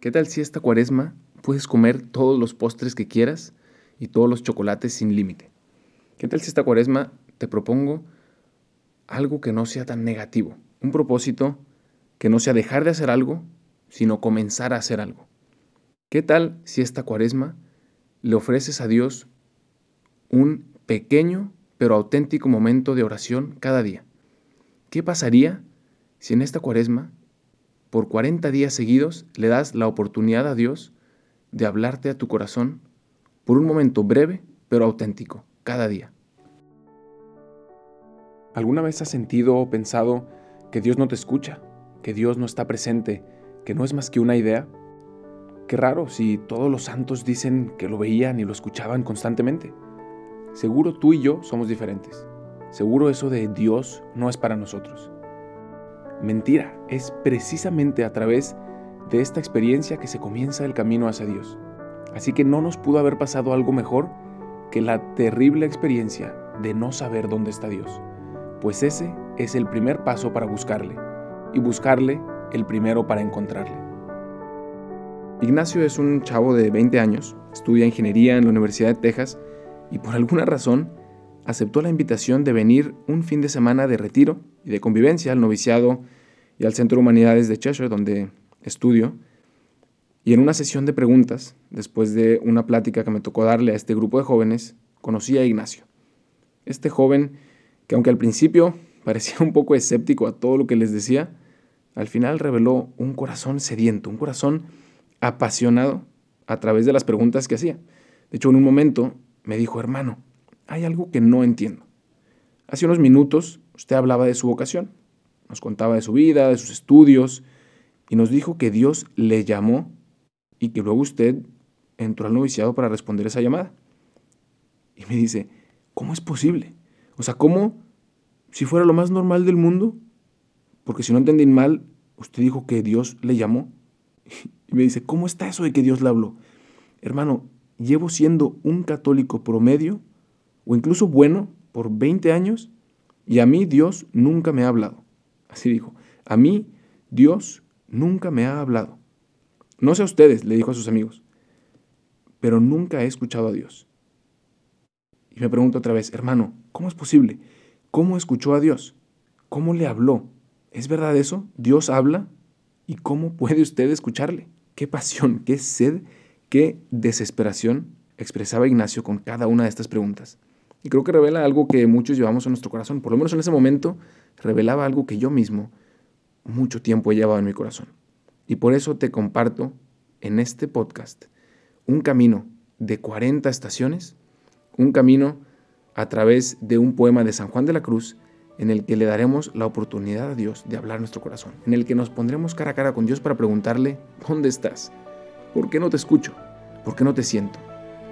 ¿Qué tal si esta cuaresma puedes comer todos los postres que quieras y todos los chocolates sin límite? ¿Qué tal si esta cuaresma te propongo algo que no sea tan negativo? Un propósito que no sea dejar de hacer algo, sino comenzar a hacer algo. ¿Qué tal si esta cuaresma le ofreces a Dios un pequeño pero auténtico momento de oración cada día? ¿Qué pasaría si en esta cuaresma, por 40 días seguidos, le das la oportunidad a Dios de hablarte a tu corazón por un momento breve pero auténtico, cada día? ¿Alguna vez has sentido o pensado que Dios no te escucha, que Dios no está presente, que no es más que una idea? Qué raro si todos los santos dicen que lo veían y lo escuchaban constantemente. Seguro tú y yo somos diferentes. Seguro eso de Dios no es para nosotros. Mentira, es precisamente a través de esta experiencia que se comienza el camino hacia Dios. Así que no nos pudo haber pasado algo mejor que la terrible experiencia de no saber dónde está Dios, pues ese es el primer paso para buscarle, y buscarle el primero para encontrarle. Ignacio es un chavo de 20 años, estudia ingeniería en la Universidad de Texas y por alguna razón aceptó la invitación de venir un fin de semana de retiro y de convivencia al noviciado y al Centro de Humanidades de Cheshire, donde estudio. Y en una sesión de preguntas, después de una plática que me tocó darle a este grupo de jóvenes, conocí a Ignacio. Este joven que aunque al principio parecía un poco escéptico a todo lo que les decía, al final reveló un corazón sediento, un corazón apasionado a través de las preguntas que hacía. De hecho, en un momento me dijo, hermano, hay algo que no entiendo. Hace unos minutos usted hablaba de su vocación, nos contaba de su vida, de sus estudios, y nos dijo que Dios le llamó y que luego usted entró al noviciado para responder esa llamada. Y me dice, ¿cómo es posible? O sea, ¿cómo si fuera lo más normal del mundo? Porque si no entendí mal, usted dijo que Dios le llamó. Y me dice, ¿cómo está eso de que Dios le habló? Hermano, llevo siendo un católico promedio o incluso bueno por 20 años y a mí Dios nunca me ha hablado. Así dijo, a mí Dios nunca me ha hablado. No sé a ustedes, le dijo a sus amigos, pero nunca he escuchado a Dios. Y me pregunto otra vez, hermano, ¿cómo es posible? ¿Cómo escuchó a Dios? ¿Cómo le habló? ¿Es verdad eso? ¿Dios habla? ¿Y cómo puede usted escucharle? Qué pasión, qué sed, qué desesperación expresaba Ignacio con cada una de estas preguntas. Y creo que revela algo que muchos llevamos en nuestro corazón. Por lo menos en ese momento revelaba algo que yo mismo mucho tiempo he llevado en mi corazón. Y por eso te comparto en este podcast un camino de 40 estaciones, un camino a través de un poema de San Juan de la Cruz en el que le daremos la oportunidad a Dios de hablar nuestro corazón, en el que nos pondremos cara a cara con Dios para preguntarle, ¿dónde estás? ¿Por qué no te escucho? ¿Por qué no te siento?